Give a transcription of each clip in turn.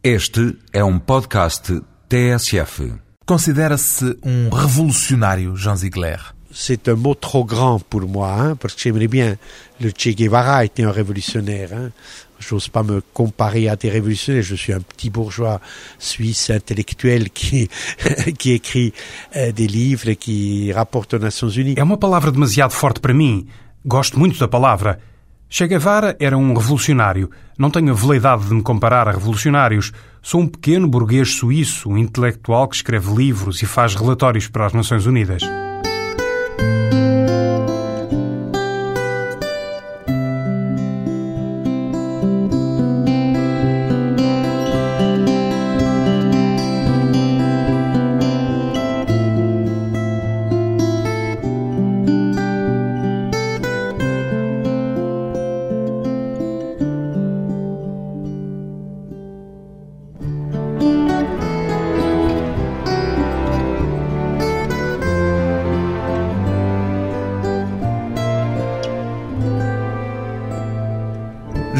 Este é um podcast TSF. Considera-se um revolucionário, Jean Ziegler C'est un mot trop grand pour moi, hein, parce que j'aimerais bien. Le Che Guevara était un révolutionnaire. Hein. J'ose pas me comparer à des révolutionnaires. Je suis un petit bourgeois suisse intellectuel qui, qui écrit euh, des livres qui rapporte aux Nations Unies. É uma palavra demasiado forte para mim. Gosto muito da palavra. Che Guevara era um revolucionário. Não tenho a veleidade de me comparar a revolucionários. Sou um pequeno burguês suíço, um intelectual que escreve livros e faz relatórios para as Nações Unidas.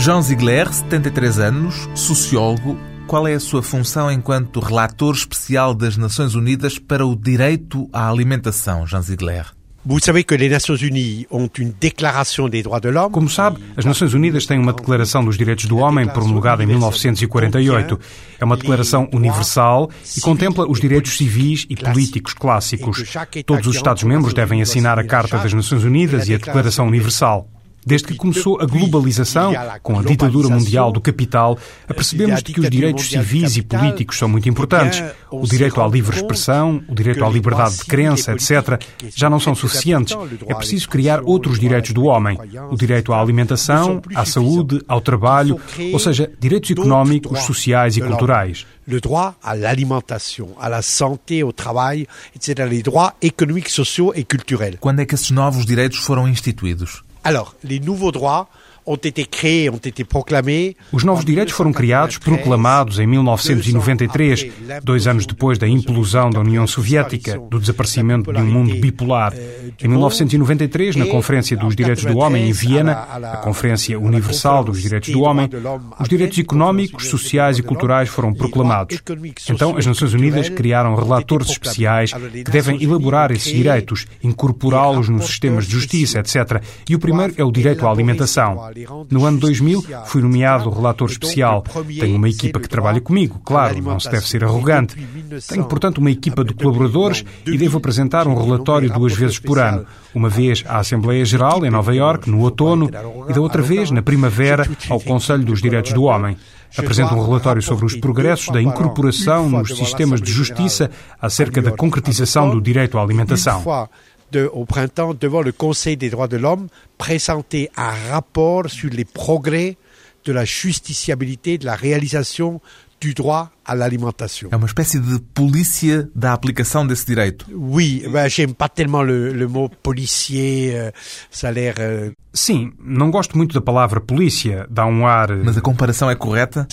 Jean Ziegler, 73 anos, sociólogo. Qual é a sua função enquanto relator especial das Nações Unidas para o direito à alimentação, Jean Ziegler? Como sabe, as Nações Unidas têm uma Declaração dos Direitos do Homem promulgada em 1948. É uma declaração universal e contempla os direitos civis e políticos clássicos. Todos os Estados-membros devem assinar a Carta das Nações Unidas e a Declaração Universal. Desde que começou a globalização, com a ditadura mundial do capital, apercebemos que os direitos civis e políticos são muito importantes. O direito à livre expressão, o direito à liberdade de crença, etc., já não são suficientes. É preciso criar outros direitos do homem. O direito à alimentação, à saúde, ao trabalho, ou seja, direitos económicos, sociais e culturais. Le droit à l'alimentation, à la santé, au travail, etc. Les droits économiques, sociaux et culturels. Quando é que esses novos direitos foram instituídos? Alors, les nouveaux droits Os novos direitos foram criados, proclamados em 1993, dois anos depois da implosão da União Soviética, do desaparecimento de um mundo bipolar. Em 1993, na Conferência dos Direitos do Homem em Viena, a Conferência Universal dos Direitos do Homem, os direitos económicos, sociais e culturais foram proclamados. Então, as Nações Unidas criaram relatores especiais que devem elaborar esses direitos, incorporá-los nos sistemas de justiça, etc. E o primeiro é o direito à alimentação. No ano 2000, fui nomeado relator especial. Tenho uma equipa que trabalha comigo, claro, não se deve ser arrogante. Tenho, portanto, uma equipa de colaboradores e devo apresentar um relatório duas vezes por ano. Uma vez à Assembleia Geral, em Nova Iorque, no outono, e da outra vez, na primavera, ao Conselho dos Direitos do Homem. Apresento um relatório sobre os progressos da incorporação nos sistemas de justiça acerca da concretização do direito à alimentação. Au printemps devant le Conseil des droits de l'homme présenter un rapport sur les progrès de la justiciabilité, de la réalisation du droit à l'alimentation. É uma espécie de polícia da aplicação desse direito. Oui, ben, j'aime pas tellement le, le mot policier, euh, ça a l'air... Euh, Sim, não gosto muito da palavra polícia, dá um ar. Mas a comparação é correta?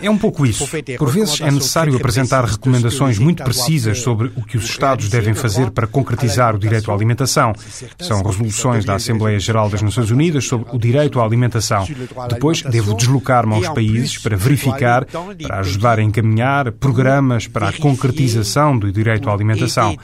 É um pouco isso. Por vezes é necessário apresentar recomendações muito precisas sobre o que os Estados devem fazer para concretizar o direito à alimentação. São resoluções da Assembleia Geral das Nações Unidas sobre o direito à alimentação. Depois devo deslocar-me aos países para verificar, para ajudar a encaminhar programas para a concretização do direito à alimentação.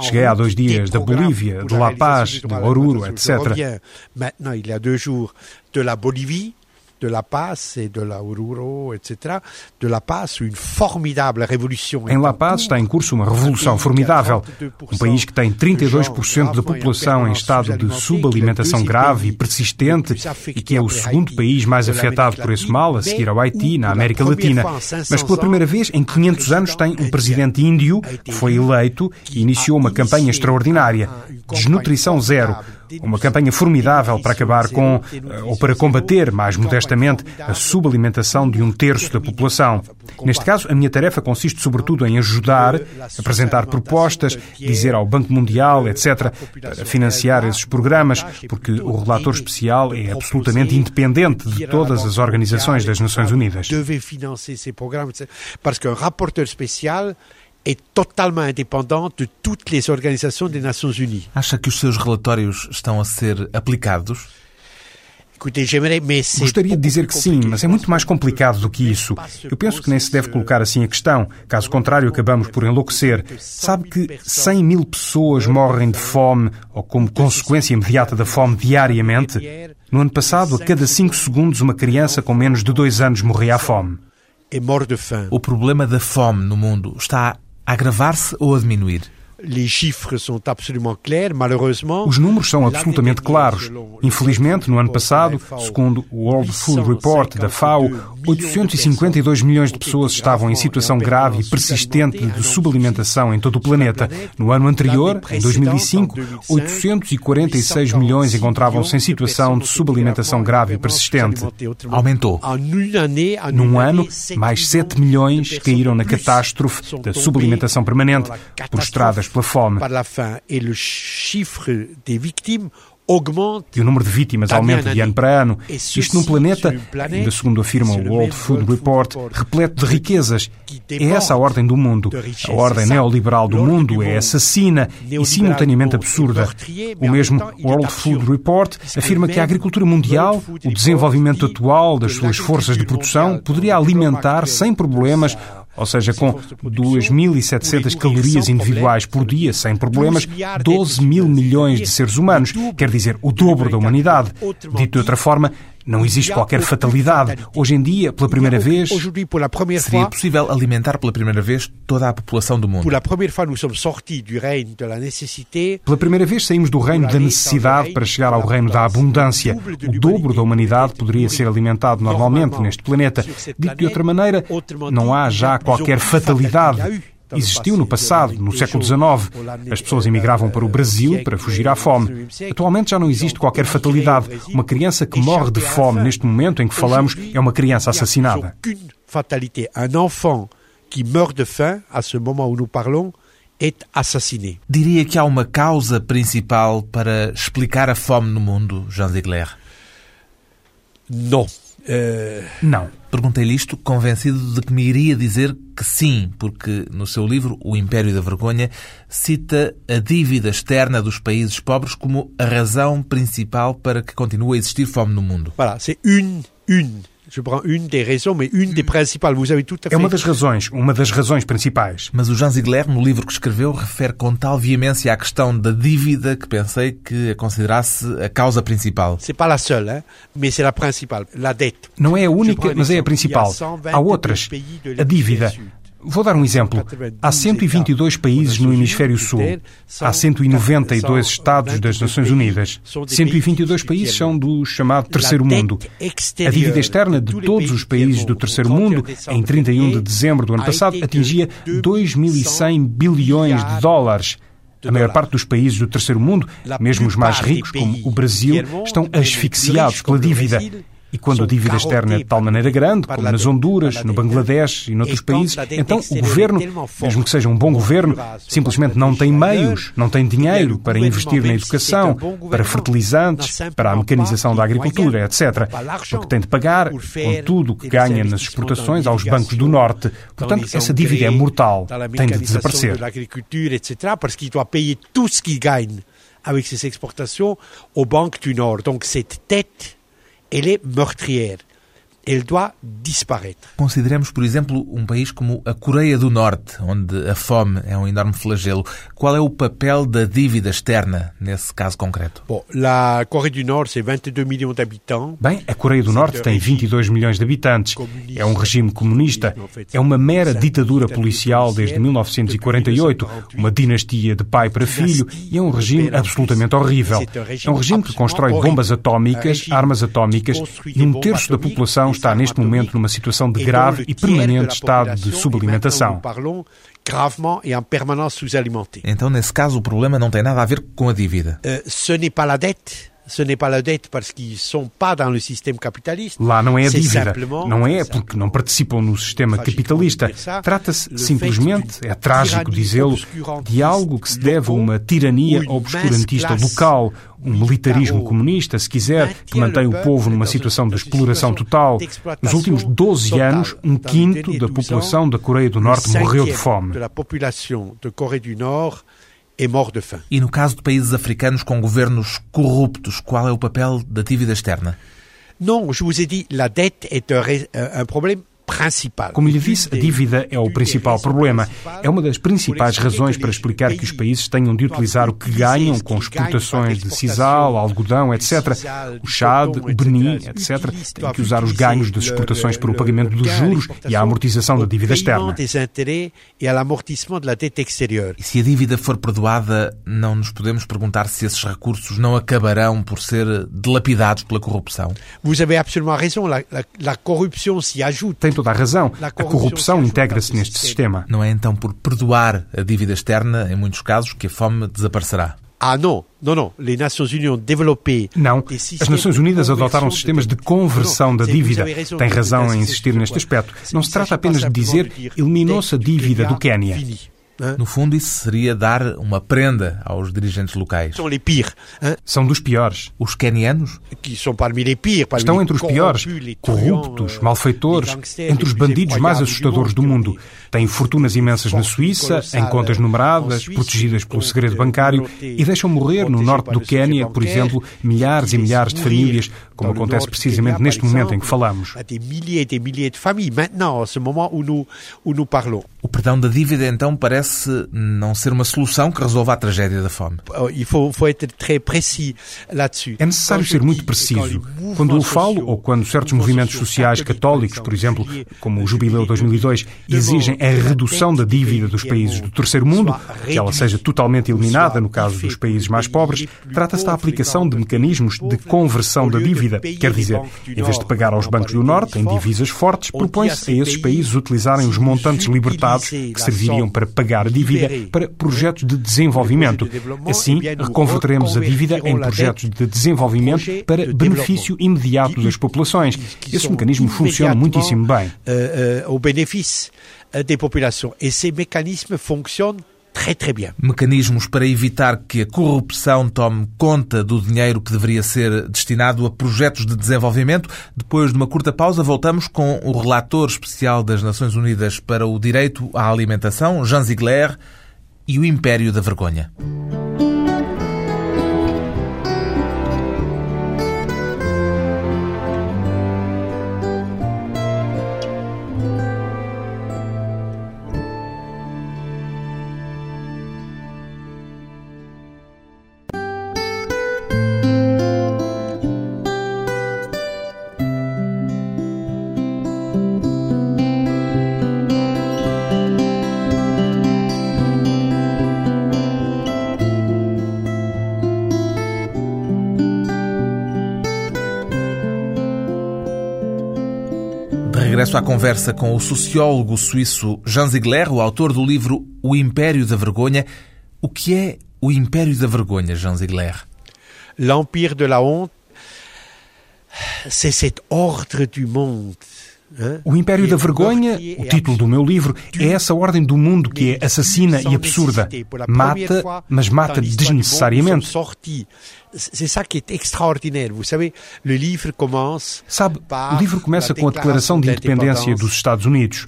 Cheguei há dois dias da Bolívia, de La Paz, de Oruro, etc. Maintenant, il y a deux jours de la Bolivie, de La Paz et de la Oruro, etc. De La Paz, une formidable révolution. Em La Paz está em curso uma revolução formidável. Um país que tem 32% da população em estado de subalimentação grave e persistente e que é o segundo país mais afetado por esse mal, a seguir ao Haiti, na América Latina. Mas pela primeira vez em 500 anos tem um presidente índio que foi eleito e iniciou uma campanha extraordinária. Desnutrição zero. Uma campanha formidável para acabar com, ou para combater, mais modestamente, a subalimentação de um terço da população. Neste caso, a minha tarefa consiste sobretudo em ajudar, apresentar propostas, dizer ao Banco Mundial, etc., para financiar esses programas, porque o relator especial é absolutamente independente de todas as organizações das Nações Unidas. Devait financer ces programmes, parce qu'un rapporteur spécial est totalement indépendant de toutes les organisations des Nations Unies. Acha que os seus relatórios estão a ser aplicados? Gostaria de dizer que sim, mas é muito mais complicado do que isso. Eu penso que nem se deve colocar assim a questão. Caso contrário, acabamos por enlouquecer. Sabe que 100 mil pessoas morrem de fome ou como consequência imediata da fome diariamente? No ano passado, a cada 5 segundos, uma criança com menos de 2 anos morria à fome. O problema da fome no mundo está agravar-se ou a diminuir? Os números são absolutamente claros. Infelizmente, no ano passado, segundo o World Food Report da FAO, 852 milhões de pessoas estavam em situação grave e persistente de subalimentação em todo o planeta. No ano anterior, em 2005, 846 milhões encontravam-se em situação de subalimentação grave e persistente. Aumentou. Num ano, mais 7 milhões caíram na catástrofe da subalimentação permanente, prostradas pela fome. E o número de vítimas aumenta de ano para ano. Isto num planeta, ainda segundo afirma o World Food Report, repleto de riquezas. É essa a ordem do mundo. A ordem neoliberal do mundo é assassina e simultaneamente absurda. O mesmo World Food Report afirma que a agricultura mundial, o desenvolvimento atual das suas forças de produção, poderia alimentar sem problemas ou seja, com 2.700 calorias individuais por dia, sem problemas, 12 mil milhões de seres humanos, quer dizer, o dobro da humanidade. Dito de outra forma, não existe qualquer fatalidade. Hoje em dia, pela primeira vez, seria possível alimentar pela primeira vez toda a população do mundo. Pela primeira vez saímos do reino da necessidade para chegar ao reino da abundância. O dobro da humanidade poderia ser alimentado normalmente neste planeta. Dito de outra maneira, não há já qualquer fatalidade. Existiu no passado, no século XIX. As pessoas emigravam para o Brasil para fugir à fome. Atualmente já não existe qualquer fatalidade. Uma criança que morre de fome neste momento em que falamos é uma criança assassinada. Fatalité. Un enfant qui meurt de faim, à ce moment où nous parlons, est assassiné. Diria que há uma causa principal para explicar a fome no mundo, Jean Ziegler? Não. Uh... Não. Perguntei-lhe isto convencido de que me iria dizer que sim, porque no seu livro O Império da Vergonha cita a dívida externa dos países pobres como a razão principal para que continue a existir fome no mundo. Voilà, c'est une, une Je prends une des raisons, mais une des principales. Vous avez tout à fait. É uma das razões, uma das razões principais. Mas o Jean Ziegler, no livro que escreveu, refere com tal veemência à questão da dívida que pensei que a considerasse a causa principal. C'est pas la seule, hein, mais c'est la principale, la dette. Não é a única, mas é a principal. Há outras. A dívida. Vou dar um exemplo. Há 122 países no Hemisfério Sul. Há 192 Estados das Nações Unidas. 122 países são do chamado Terceiro Mundo. A dívida externa de todos os países do Terceiro Mundo, em 31 de dezembro do ano passado, atingia 2.100 bilhões de dólares. A maior parte dos países do terceiro mundo, mesmo os mais ricos, como o Brasil, estão asfixiados pela dívida. E quando a dívida externa é de tal maneira grande, como nas Honduras, no Bangladesh e noutros países, então o governo, mesmo que seja um bom governo, simplesmente não tem meios, não tem dinheiro para investir na educação, para fertilizantes, para a mecanização da agricultura, etc. Porque tem de pagar com tudo o que ganha nas exportações aos bancos do Norte. Portanto, essa dívida é mortal, tem de desaparecer. Avec ses exportations aux banques du Nord. Donc cette dette elle est meurtrière. Ele doit disparaître. Consideremos, por exemplo, um país como a Coreia do Norte, onde a fome é um enorme flagelo. Qual é o papel da dívida externa nesse caso concreto? Bom, a Coreia do Norte tem 22 milhões de habitantes. Bem, a Coreia do Norte tem 22 milhões de habitantes. É um regime comunista. É uma mera ditadura policial desde 1948, uma dinastia de pai para filho e é um regime absolutamente horrível. É um regime que constrói bombas atómicas, armas atómicas e um terço da população está neste momento numa situação de grave e permanente estado de subalimentação. Então, nesse caso, o problema não tem nada a ver com a dívida. Uh, ce n'est pas la dette ce n'est pas la dette parce qu'ils sont pas dans le système capitaliste. Lá não é a dívida. Não é porque não participam no sistema capitalista. Trata-se simplesmente, é trágico dizê-lo, de algo que se deve a uma tirania obscurantista local, um militarismo comunista, se quiser, que mantém o povo numa situação de exploração total. Nos últimos 12 anos, um quinto da população da Coreia do Norte morreu de fome mort de faim. E no caso de países africanos com governos corruptos, qual é o papel da dívida externa? Non, je vous ai dit, la dette est un, un problème como lhe disse, a dívida é o principal problema. É uma das principais razões para explicar que os países tenham de utilizar o que ganham com exportações de sisal, algodão, etc. O Chad, o Benin, etc. têm que usar os ganhos das exportações para o pagamento dos juros e a amortização da dívida externa. E se a dívida for perdoada, não nos podemos perguntar se esses recursos não acabarão por ser dilapidados pela corrupção? Vous avez absolument raison. La, la, la corruption s'y ajoute. Toda a razão. A corrupção integra-se neste sistema. Não é então por perdoar a dívida externa, em muitos casos, que a fome desaparecerá? Ah, não. Não, não. Les Nations Unies ont développé Não. As Nações Unidas adotaram sistemas de conversão da dívida. Tem razão em insistir neste aspecto. Não se trata apenas de dizer eliminou-se a dívida do Quênia. No fundo, isso seria dar uma prenda aos dirigentes locais. São les pires. São dos piores. Os quenianos? Estão entre os piores, corruptos, malfeitores, entre os bandidos mais assustadores do mundo. Têm fortunas imensas na Suíça, em contas numeradas, protegidas pelo segredo bancário e deixam morrer no norte do Quênia, por exemplo, milhares e milhares de famílias, como acontece precisamente neste momento em que falamos. O perdão da dívida, então, parece não ser uma solução que resolva a tragédia da fome. É necessário ser muito preciso. Quando eu falo, ou quando certos movimentos sociais católicos, por exemplo, como o Jubileu 2002, exigem a redução da dívida dos países do terceiro mundo, que ela seja totalmente eliminada no caso dos países mais pobres, trata-se da aplicação de mecanismos de conversão da dívida. Quer dizer, em vez de pagar aos bancos do Norte em divisas fortes, propõe-se a esses países utilizarem os montantes libertados que serviriam para pagar a dívida para projetos de desenvolvimento. Assim, reconverteremos a dívida em projetos de desenvolvimento para benefício imediato das populações. Esse mecanismo funciona muitíssimo bem. Au bénéfice des populations. Et ces mécanismes fonctionnent très très bien. Mecanismos para evitar que a corrupção tome conta do dinheiro que deveria ser destinado a projetos de desenvolvimento. Depois de uma curta pausa, voltamos com o relator especial das Nações Unidas para o Direito à Alimentação, Jean Ziegler, e o Império da Vergonha. Conversa com o sociólogo suíço Jean Ziegler, o autor do livro O Império da Vergonha. O que é o Império da Vergonha, Jean Ziegler? L'Empire de la Honte, c'est cet ordre du monde o Império da Vergonha, o título do meu livro, é essa ordem do mundo que é assassina e absurda. Mata, mas mata desnecessariamente. C'est ça qui est extraordinaire. Vous savez, le livre commence Sabe, o livro começa com a Declaração de Independência dos Estados Unidos.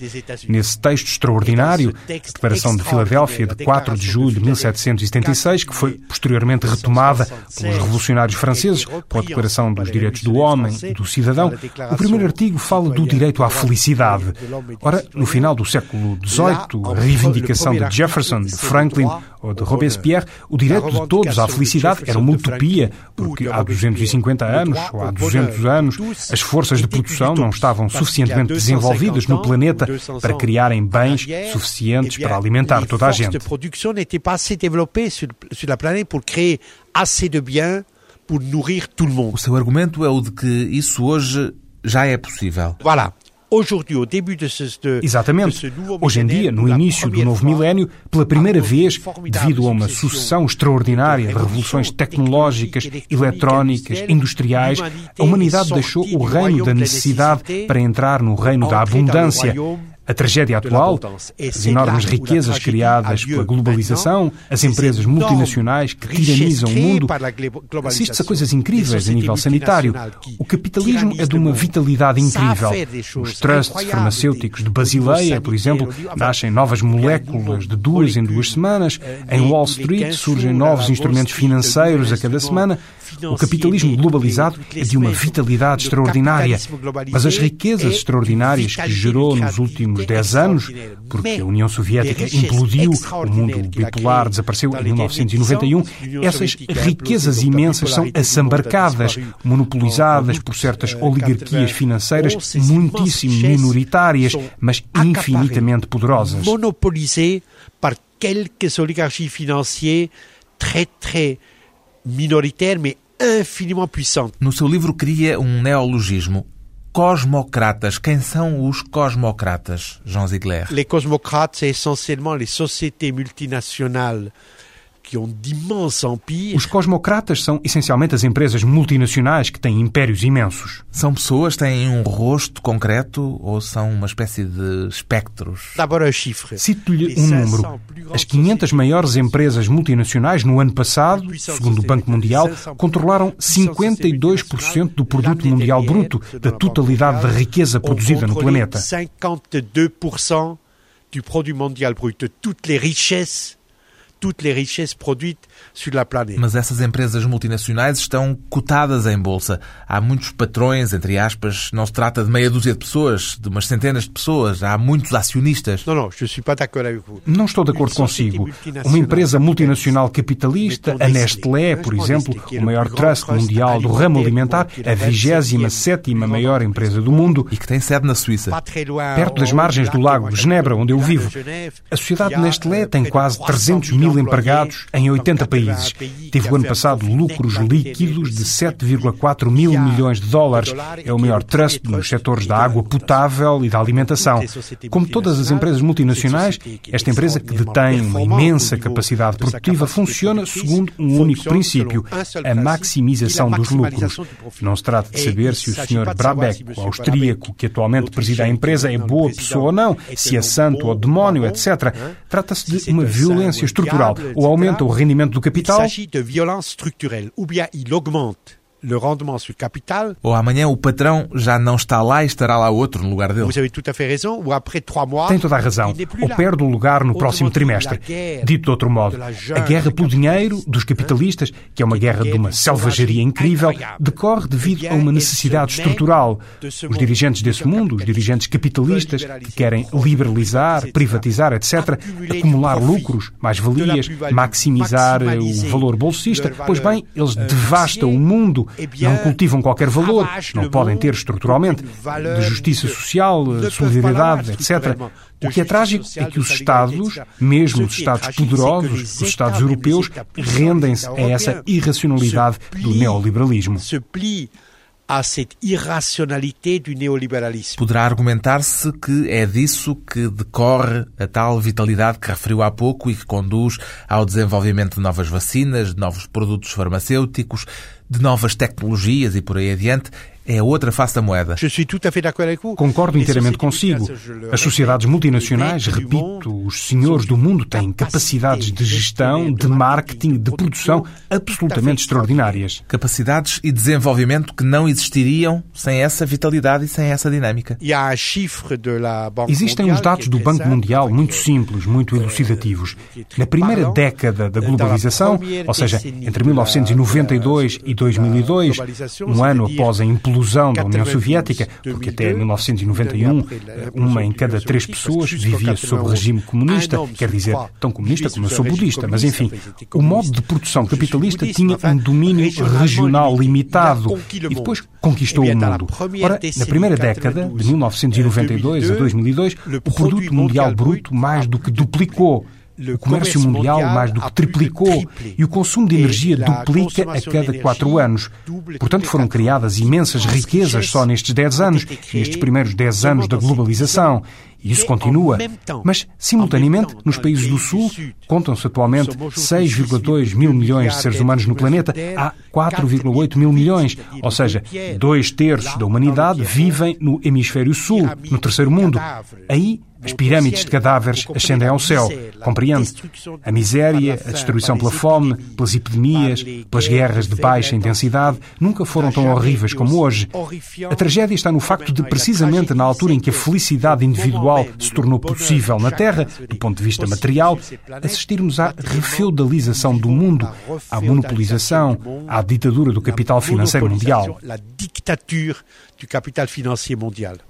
Nesse texto extraordinário, a Declaração de Filadélfia de 4 de julho de 1776, que foi posteriormente retomada pelos revolucionários franceses com a Declaração dos Direitos do Homem e do Cidadão, o primeiro artigo fala do direito à felicidade. Ora, no final do século XVIII, a reivindicação de Jefferson, de Franklin ou de Robespierre, o direito de todos à felicidade era uma utopia, porque há 250 anos ou há 200 anos as forças de produção não estavam suficientemente desenvolvidas no planeta para criarem bens suficientes para alimentar toda a gente. Produção não estava assez développée sur, sur la planète pour créer assez de biens pour nourrir tout le monde. O seu argumento é o de que isso hoje já é possível. Voilà. Exatamente. Hoje em dia, no início do novo milénio, pela primeira vez, devido a uma sucessão extraordinária de revoluções tecnológicas, eletrónicas, industriais, a humanidade deixou o reino da necessidade para entrar no reino da abundância. A tragédia atual, as enormes riquezas criadas pela globalização, as empresas multinacionais que tiranizam o mundo, assiste-se a coisas incríveis a nível sanitário. O capitalismo é de uma vitalidade incrível. Os trusts farmacêuticos de Basileia, por exemplo, nascem novas moléculas de duas em duas semanas. Em Wall Street surgem novos instrumentos financeiros a cada semana. O capitalismo globalizado é de uma vitalidade extraordinária, mas as riquezas extraordinárias que gerou nos últimos 10 anos, porque a União Soviética implodiu, o mundo bipolar desapareceu em 1991, essas riquezas imensas são assambarcadas, monopolizadas por certas oligarquias financeiras muitíssimo minoritárias, mas infinitamente poderosas. Monopolisées par quelques oligarchies financières très très minoritaires mais infiniment puissantes. No seu livro cria um neologismo. Cosmocratas. Quem são os cosmocratas, Jean Ziegler? Les cosmocrates, c'est essentiellement les sociétés multinationales Os cosmocratas são essencialmente as empresas multinacionais que têm impérios imensos. São pessoas, têm um rosto concreto ou são uma espécie de espectros? Cito-lhe um número. As 500 maiores empresas multinacionais no ano passado, segundo o Banco Mundial, controlaram 52% do produto mundial bruto, da totalidade da riqueza produzida no planeta. 52% do produto mundial bruto, de todas as riquezas toutes les richesses produites sur la planète. Mas essas empresas multinacionais estão cotadas em bolsa. Há muitos patrões, entre aspas. Não se trata de meia dúzia de pessoas, de umas centenas de pessoas. Há muitos acionistas. Não, não, je suis pas d'accord avec vous. Não estou de acordo consigo. Uma empresa multinacional capitalista, a Nestlé, por exemplo, o maior trust mundial do ramo alimentar, a 27 maior empresa do mundo e que tem sede na Suíça. Perto das margens do lago de Genebra, onde eu vivo. A sociedade Nestlé tem quase 300 mil mil empregados em 80 países. Teve o ano passado lucros líquidos de 7,4 mil milhões de dólares. É o maior trust nos setores da água potável e da alimentação. Como todas as empresas multinacionais, esta empresa, que detém uma imensa capacidade produtiva, funciona segundo um único princípio, a maximização dos lucros. Não se trata de saber se o Sr. Brabeck, o austríaco que atualmente preside a empresa, é boa pessoa ou não, se é santo ou demónio, etc. Trata-se de uma violência estrutural estrutural ou aumenta o rendimento do capital. Il s'agit de violence structurelle, ou bien il augmente le rendement sur capital. Ou amanhã o patrão já não está lá e estará lá outro no lugar dele. Vous avez tout à fait raison. Ou après trois mois, Tem toda a razão. Ou perde o lugar no próximo trimestre. Dito de outro modo, a guerra pelo dinheiro dos capitalistas, que é uma guerra de uma selvageria incrível, decorre devido a uma necessidade estrutural. Os dirigentes desse mundo, os dirigentes capitalistas, que querem liberalizar, privatizar, etc., acumular lucros, mais-valias, maximizar o valor bolsista, pois bem, eles devastam o mundo não cultivam qualquer valor, não podem ter estruturalmente, de justiça social, solidariedade, etc. O que é trágico é que os Estados, mesmo os Estados poderosos, os Estados europeus, rendem-se a essa irracionalidade do neoliberalismo à cette irracionalité du néolibéralisme. Poderá argumentar-se que é disso que decorre a tal vitalidade que referiu há pouco e que conduz ao desenvolvimento de novas vacinas, de novos produtos farmacêuticos, de novas tecnologias e por aí adiante, é a outra face da moeda. Concordo inteiramente consigo. As sociedades multinacionais, repito, os senhores do mundo têm capacidades de gestão, de marketing, de produção absolutamente extraordinárias. Capacidades e desenvolvimento que não existiriam sem essa vitalidade e sem essa dinâmica. Existem os dados do Banco Mundial muito simples, muito elucidativos. Na primeira década da globalização, ou seja, entre 1992 e 2002, um ano após a implosão ilusão da União Soviética, porque até 1991 uma em cada três pessoas vivia sob o regime comunista, quer dizer, tão comunista como eu sou budista, mas enfim, o modo de produção capitalista tinha um domínio regional limitado e depois conquistou o mundo. Ora, na primeira década, de 1992 a 2002, o produto mundial bruto mais do que duplicou o comércio mundial mais do que triplicou e o consumo de energia duplica a cada quatro anos. Portanto, foram criadas imensas riquezas só nestes dez anos, nestes primeiros dez anos da globalização. E isso continua. Mas, simultaneamente, nos países do Sul, contam-se atualmente 6,2 mil milhões de seres humanos no planeta. Há 4,8 mil milhões. Ou seja, dois terços da humanidade vivem no hemisfério sul, no terceiro mundo. Aí as pirâmides de cadáveres ascendem ao céu. Compreende? A miséria, a destruição pela fome, pelas epidemias, pelas guerras de baixa intensidade nunca foram tão horríveis como hoje. A tragédia está no facto de, precisamente na altura em que a felicidade individual se tornou possível na Terra, do ponto de vista material, assistirmos à refeudalização do mundo, à monopolização, à ditadura do capital financeiro mundial.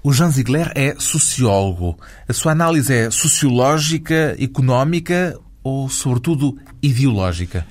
O Jean Ziegler é sociólogo. A sua análise é sociológica, económica ou, sobretudo, ideológica?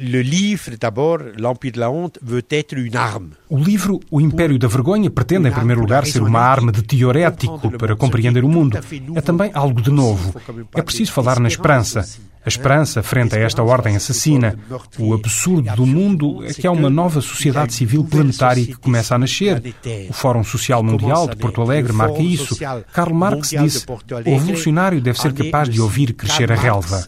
Le livre, d'abord, L'Empire de la Honte, veut être une arme. O livro O Império da Vergonha pretende, em primeiro lugar, ser uma arma de teorético para compreender o mundo. É também algo de novo. É preciso falar na esperança. A esperança frente a esta ordem assassina. O absurdo do mundo é que há uma nova sociedade civil planetária que começa a nascer. O Fórum Social Mundial de Porto Alegre marca isso. Karl Marx disse: o revolucionário deve ser capaz de ouvir crescer a relva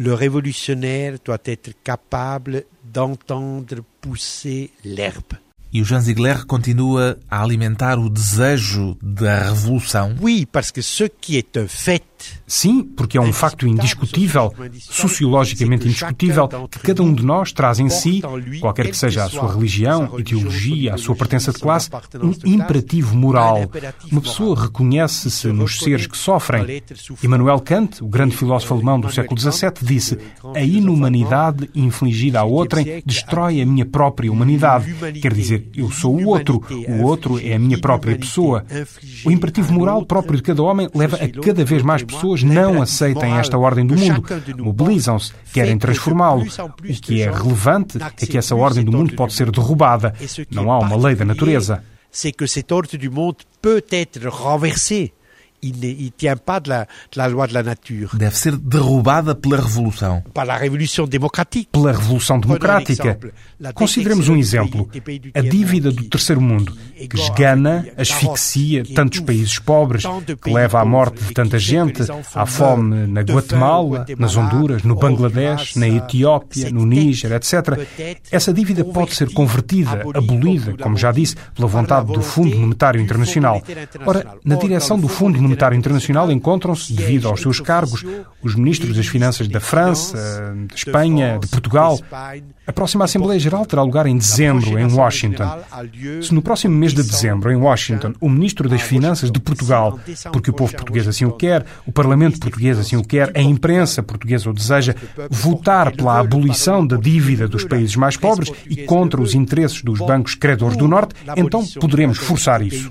le révolutionnaire doit être capable d'entendre pousser l'herbe. E o Jean Ziegler continua a alimentar o desejo da revolução? Oui, parce que ce qui est un fait Sim, porque é um facto indiscutível, sociologicamente indiscutível, que cada um de nós traz em si, qualquer que seja a sua religião, ideologia, a sua pertença de classe, um imperativo moral. Uma pessoa reconhece-se nos seres que sofrem. Immanuel Kant, o grande filósofo alemão do século XVII, disse: A inumanidade infligida a outrem destrói a minha própria humanidade. Quer dizer, eu sou o outro, o outro é a minha própria pessoa. O imperativo moral próprio de cada homem leva a cada vez mais pessoas não aceitem esta ordem do mundo, mobilizam-se, querem transformá-lo. O que é relevante é que essa ordem do mundo pode ser derrubada. Não há uma lei da natureza. C'est que cette ordre du monde peut être renversée. Il ne tient pas de la, de la, loi de la nature. Deve ser derrubada pela revolução. Par la révolution démocratique. Pela revolução democrática. Consideremos um exemplo. A dívida do terceiro mundo, que esgana, asfixia tantos países pobres, que leva à morte de tanta gente, à fome na Guatemala, nas Honduras, no Bangladesh, na Etiópia, no Níger, etc. Essa dívida pode ser convertida, abolida, como já disse, pela vontade do Fundo Monetário Internacional. Ora, na direção do Fundo Monetário Monetário Internacional encontram-se, devido aos seus cargos, os ministros das Finanças da França, de Espanha, de Portugal. A próxima Assembleia Geral terá lugar em dezembro, em Washington. Se no próximo mês de dezembro, em Washington, o ministro das Finanças de Portugal, porque o povo português assim o quer, o Parlamento português assim o quer, a imprensa portuguesa o deseja, votar pela abolição da dívida dos países mais pobres e contra os interesses dos bancos credores do Norte, então poderemos forçar isso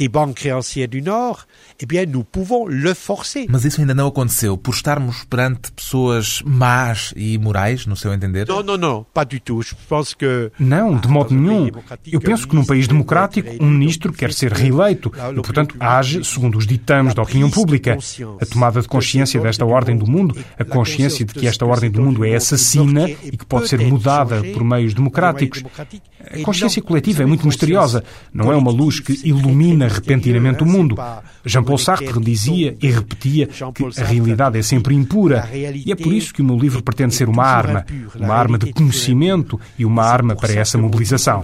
des banques créancières du Nord, eh bien, nous pouvons le forcer. Mas isso ainda não aconteceu por estarmos perante pessoas más e imorais, no seu entender? Não, não, não, pas du tout. Je pense que Não, de modo nenhum. Eu penso que num país democrático, um ministro quer ser reeleito e, portanto, age segundo os ditames da opinião pública. A tomada de consciência desta ordem do mundo, a consciência de que esta ordem do mundo é assassina e que pode ser mudada por meios democráticos. A consciência coletiva é muito misteriosa. Não é uma luz que ilumina repentinamente o mundo. Jean-Paul Sartre dizia e repetia que a realidade é sempre impura. E é por isso que o meu livro pretende ser uma arma. Uma arma de conhecimento e uma arma para essa mobilização.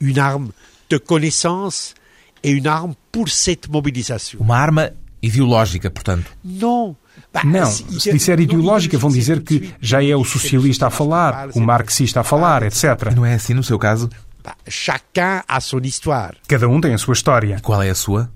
Une arme de connaissance et une arme pour cette mobilisation. Uma arma ideológica, portanto. Não. Não, se disser ideológica, vão dizer que já é o socialista a falar, o marxista a falar, etc. Não é assim no seu caso? Chacun a son histoire. Cada um tem a sua história. Qual é a sua?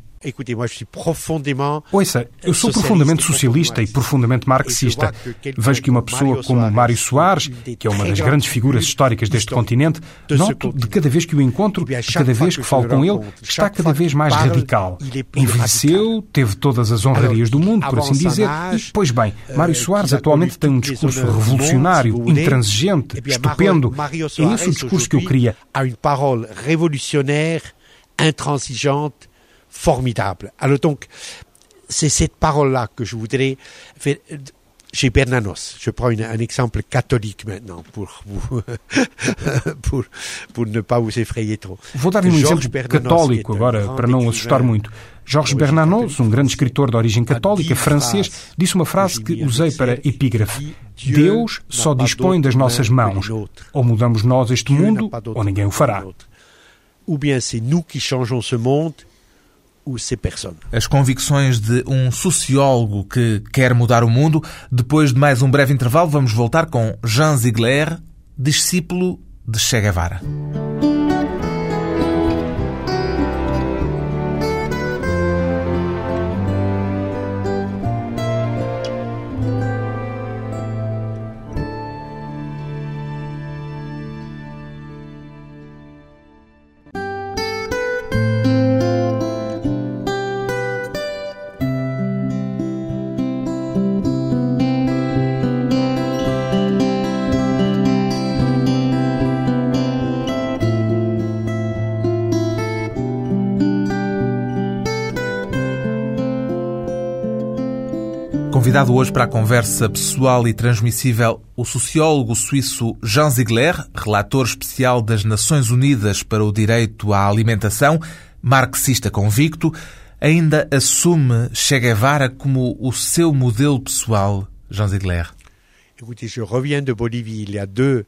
Ouça, eu sou profundamente socialista e profundamente marxista. Vejo que uma pessoa como Mário Soares, que é uma das grandes figuras históricas deste continente, noto de cada vez que o encontro, de cada vez que falo com ele, está cada vez mais radical. Envelheceu, teve todas as honrarias do mundo, por assim dizer, e, pois bem, Mário Soares atualmente tem um discurso revolucionário, intransigente, estupendo. É esse o discurso que eu queria. A uma parole révolutionnaire, intransigente, formidable. Alors donc, c'est cette parole-là que je voudrais faire chez Bernanos. Je prends une, un exemple catholique maintenant pour, pour, pour, pour ne pas vous effrayer trop. Vou dar um exemplo católico agora, para não assustar muito. Jorge Bernanos, um grande escritor de origem católica francês, disse uma frase que usei para epígrafe. Deus só dispõe das nossas mãos. Ou mudamos nós este mundo, ou ninguém o fará. Ou bien c'est nous qui changeons ce monde, as convicções de um sociólogo que quer mudar o mundo. Depois de mais um breve intervalo, vamos voltar com Jean Ziegler, discípulo de Che Guevara. Convidado hoje para a conversa pessoal e transmissível o sociólogo suíço Jean Ziegler, relator especial das Nações Unidas para o Direito à Alimentação, marxista convicto, ainda assume Che Guevara como o seu modelo pessoal, Jean Ziegler.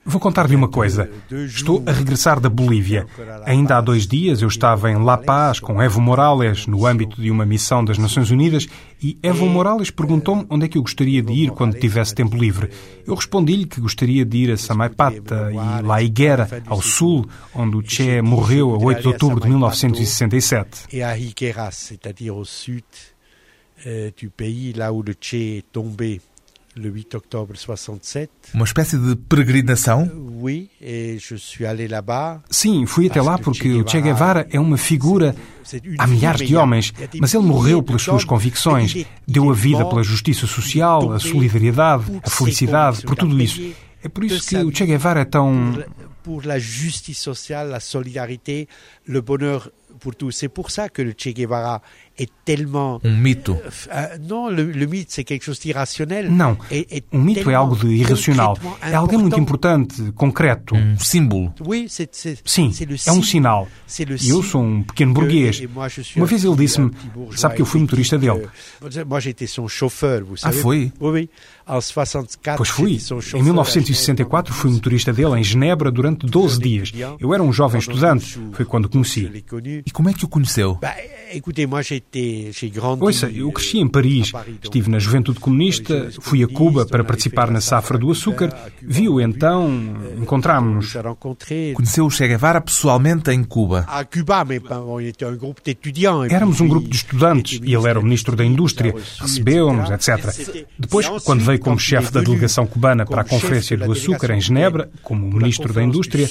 Vou contar-lhe uma coisa. Estou a regressar da Bolívia. Ainda há dois dias eu estava em La Paz com Evo Morales no âmbito de uma missão das Nações Unidas e Evo Morales perguntou-me onde é que eu gostaria de ir quando tivesse tempo livre. Eu respondi-lhe que gostaria de ir a Samaipata e La Higuera, ao sul, onde o Che morreu a 8 de outubro de 1967. E a Higuera, c'est-à-dire au sud euh, du pays, là où le Che est tombé le 8 octobre 67. Uma espécie de peregrinação? Sim, fui até lá porque o Che Guevara é uma figura. Há milhares de homens, mas ele morreu pelas suas convicções, deu a vida pela justiça social, a solidariedade, a felicidade, por tudo isso. É por isso que o Che Guevara é tão. Pour la justice sociale, la solidarité, le bonheur pour tous. C'est pour ça que le Che Guevara est tellement... Um mito. Uh, non, le, le mythe, c'est quelque chose d'irrationnel. Não, um mito é algo de irracional. É alguém muito importante, concreto. Um símbolo. Oui, Sim, é um sinal. E eu sou um pequeno burguês. Uma vez ele disse-me, sabe que eu fui motorista dele. Moi, j'étais son chauffeur, vous Ah, foi? Oui, oui. En 64, Pois fui. Em chauffeur. 1964 fui motorista dele em Genebra durante 12 dias. Eu era um jovem estudante. Foi quando o conheci. E como é que o conheceu? Bah, écoutez, moi j'ai. Ouça, eu cresci em Paris, estive na Juventude Comunista, fui a Cuba para participar na safra do açúcar, vi-o então, encontrámos-nos. Conheceu o Che Guevara pessoalmente em Cuba. Éramos um grupo de estudantes e ele era o ministro da Indústria, recebeu-nos, etc. Depois, quando veio como chefe da delegação cubana para a Conferência do Açúcar em Genebra, como ministro da Indústria,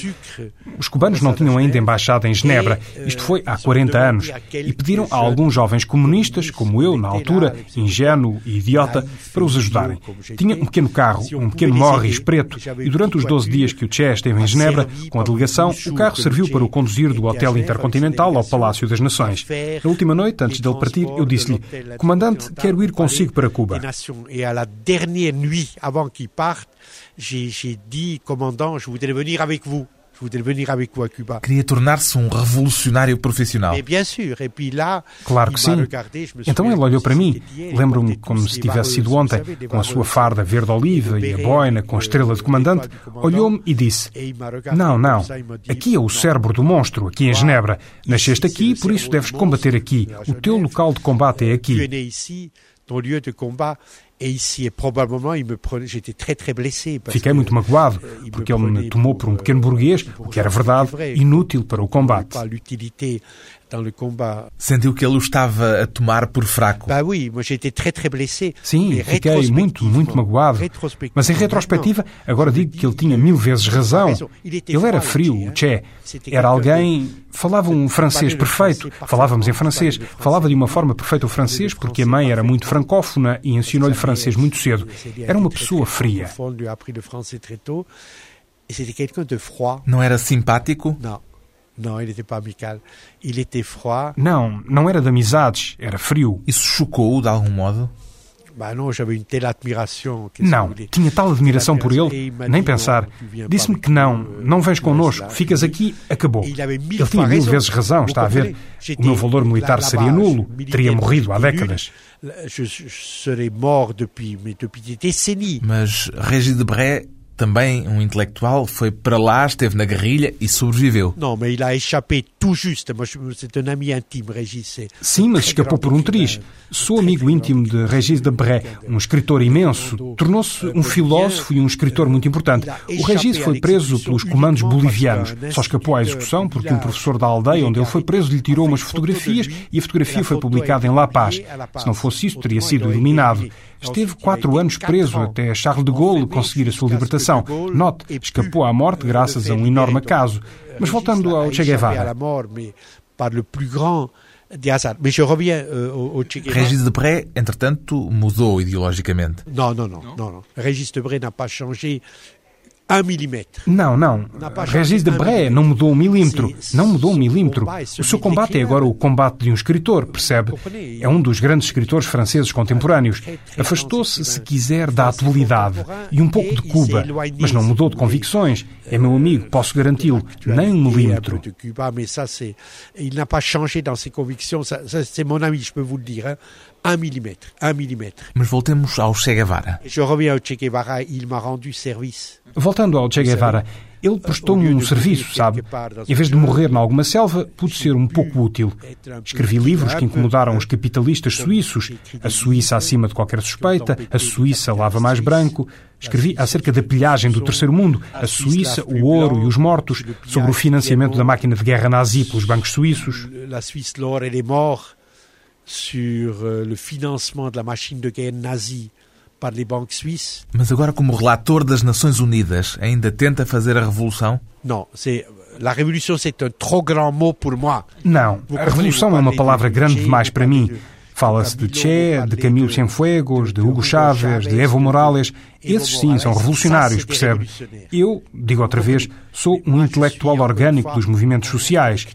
os cubanos não tinham ainda embaixada em Genebra, isto foi há 40 anos, e pediram a alguns jovens comunistas, como eu, na altura, ingênuo e idiota, para os ajudarem. Tinha um pequeno carro, um pequeno Morris preto, e durante os 12 dias que o Che esteve em Genebra, com a delegação, o carro serviu para o conduzir do Hotel Intercontinental ao Palácio das Nações. Na última noite, antes dele partir, eu disse-lhe, Comandante, quero ir consigo para Cuba. Et à dernière nuit, avant qu'il parte, j'ai j'ai dit, commandant, je voudrais venir avec vous. Queria tornar-se um revolucionário profissional. Claro que sim. Então ele olhou para mim. Lembro-me como se tivesse sido ontem, com a sua farda verde-oliva e a boina com a estrela de comandante. Olhou-me e disse: Não, não. Aqui é o cérebro do monstro, aqui em Genebra. Nasceste aqui, por isso deves combater aqui. O teu local de combate é aqui. Est ici. Et probablement, il me prenait, j'étais très très blessé. Fiquei que, muito magoado, euh, porque ele me tomou por um pequeno burguês, o que era verdade, inútil para o combate. Pas l'utilité dans le combat. Sentiu que ele o estava a tomar por fraco. Bah oui, moi j'étais très très blessé. Sim, fiquei muito, muito magoado. Mas em retrospectiva, agora digo que ele tinha mil vezes razão. Ele era frio, o Che. Era alguém. Falava um francês perfeito. Falávamos em francês. Falava de uma forma perfeita o francês porque a mãe era muito francófona e ensinou-lhe francês muito cedo. Era uma pessoa fria. Não era simpático? Amical. Il était froid. Não, não era de amizades, era frio. Isso chocou-o de algum modo? Bah Não, voulez tinha tal admiração por ele, nem pensar. Disse-me que não, não vens connosco, ficas aqui, acabou. Ele tinha mil vezes razão, está a ver. O meu valor militar seria nulo, teria morrido há décadas. Mas Régis Debray, também um intelectual, foi para lá, esteve na guerrilha e sobreviveu. Non, mais il a échappé tout juste. Je- c'est un ami intime, Régis. c'est- Sim, mas escapou por um triz. Sou amigo íntimo de Régis Debray, um escritor imenso. Tornou-se um filósofo e um escritor muito importante. O Régis foi preso pelos comandos bolivianos. Só escapou à execução porque um professor da aldeia onde ele foi preso lhe tirou umas fotografias e a fotografia foi publicada em La Paz. Se não fosse isso, teria sido eliminado. Esteve quatro anos preso até Charles de Gaulle conseguir a sua libertação. Note, escapou à morte graças a um enorme acaso. Mas voltando ao Che Guevara. reviens Che Guevara. Régis Debray, entretanto, mudou ideologicamente. Non, non, non, non, non. Régis Debray n'a pas changé un millimètre. Não, não. Régis Debray não mudou um milímetro. Não mudou um milímetro. O seu combate é agora o combate de um escritor, percebe? É um dos grandes escritores franceses contemporâneos. Afastou-se, se quiser, da atualidade e um pouco de Cuba, mas não mudou de convicções. É meu amigo, posso garanti-lo, nem um milímetro. Il n'a pas changé dans ses convictions, c'est mon ami, je peux vous le dire. Un millimètre, un millimètre. Mas voltemos ao Che Guevara. Je reviens ao Che Guevara, il m'a rendu service. Voltando ao Che Guevara, ele prestou-me um serviço, sabe? Em vez de morrer em alguma selva, pude ser um pouco útil. Escrevi livros que incomodaram os capitalistas suíços. A Suíça acima de qualquer suspeita, a Suíça lava mais branco. Escrevi acerca da pilhagem do terceiro mundo, a Suíça, o ouro e os mortos, sobre o financiamento da máquina de guerra nazi pelos bancos suíços. La Suisse, l'or et les morts sur euh, le financement de la machine de guerre nazie par les banques suisses. Mas agora, como relator das Nações Unidas, ainda tenta fazer a revolução? Non, c'est la révolution, c'est un trop grand mot pour moi. Não, a revolução é uma palavra grande demais para mim. Fala-se de Che, de Camilo Cienfuegos, de Hugo Chávez, de Evo Morales. Esses sim são revolucionários, percebe? Eu, digo outra vez, sou um intelectual orgânico dos movimentos sociais.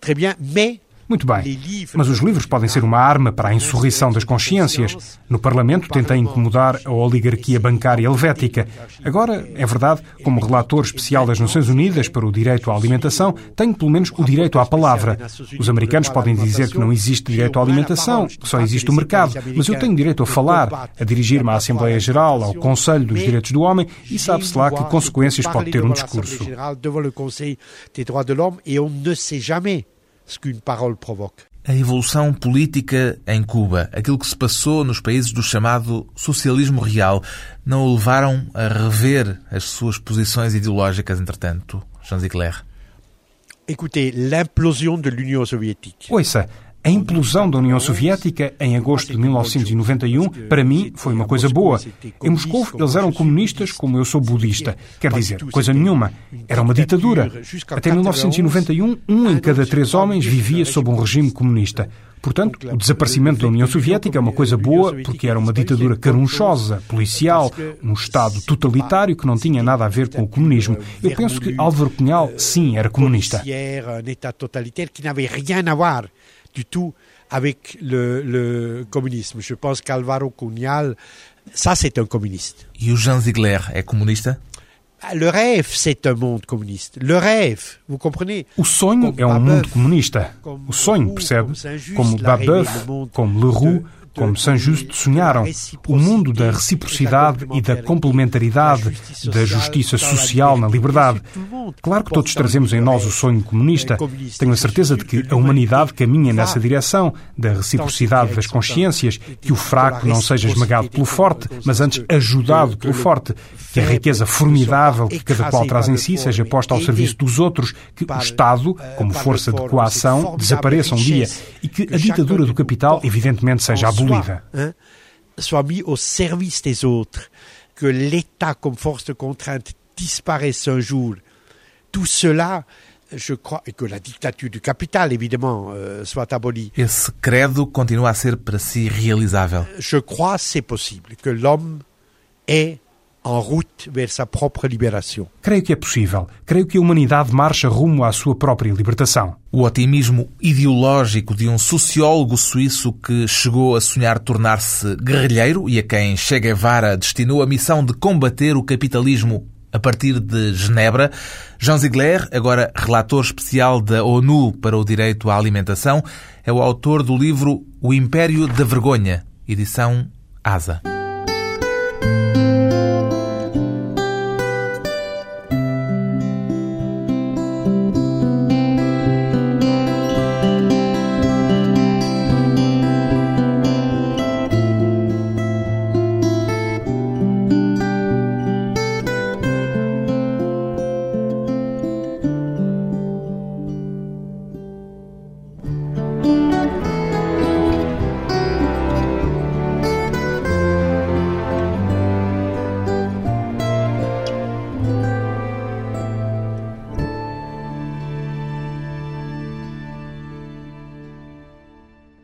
Orgânico des mouvements sociaux. Très bien, mais muito bem, mas os livros podem ser uma arma para a insurreição das consciências. No Parlamento tentei incomodar a oligarquia bancária helvética. Agora, é verdade, como relator especial das Nações Unidas para o direito à alimentação, tenho pelo menos o direito à palavra. Os americanos podem dizer que não existe direito à alimentação, que só existe o mercado, mas eu tenho direito a falar, a dirigir-me à Assembleia Geral, ao Conselho dos Direitos do Homem e sabe-se lá que consequências pode ter um discurso ce qu'une parole provoque. A evolução política em Cuba, aquilo que se passou nos países do chamado socialismo real, não o levaram a rever as suas posições ideológicas, entretanto, Jean Ziegler? Écoutez, l'implosion de l'Union soviétique. Ouça, a implosão da União Soviética em agosto de 1991, para mim, foi uma coisa boa. Em Moscou, eles eram comunistas como eu sou budista. Quer dizer, coisa nenhuma. Era uma ditadura. Até 1991, um em cada três homens vivia sob um regime comunista. Portanto, o desaparecimento da União Soviética é uma coisa boa porque era uma ditadura carunchosa, policial, um Estado totalitário que não tinha nada a ver com o comunismo. Eu penso que Álvaro Cunhal, sim, era comunista du tout avec le, le communisme. Je pense qu'Alvaro Cunhal, ça c'est un communiste. E o Jean Ziegler é comunista? Ah, le rêve, c'est un monde communiste. Le rêve, vous comprenez? O sonho é um mundo comunista. O sonho, percebe? Como Babeuf, como Leroux, como Saint-Just sonharam, o mundo da reciprocidade e da complementaridade, da justiça social na liberdade. Claro que todos trazemos em nós o sonho comunista. Tenho a certeza de que a humanidade caminha nessa direção, da reciprocidade das consciências, que o fraco não seja esmagado pelo forte, mas antes ajudado pelo forte, que a riqueza formidável que cada qual traz em si seja posta ao serviço dos outros, que o Estado, como força de coação, desapareça um dia e que a ditadura do capital, evidentemente, seja abolida soit, hein, soit mis au service des autres, que l'État comme force de contrainte disparaisse un jour. Tout cela, je crois, et que la dictature du capital, évidemment, euh, soit abolie. Esse credo continua a ser para si realizável. Je crois c'est possible, que l'homme est en route vers sa propre libération. Creio que é possível. Creio que a humanidade marcha rumo à sua própria libertação. O otimismo ideológico de um sociólogo suíço que chegou a sonhar tornar-se guerrilheiro e a quem Che Guevara destinou a missão de combater o capitalismo a partir de Genebra. Jean Ziegler, agora relator especial da ONU para o direito à alimentação, é o autor do livro O Império da Vergonha, edição ASA.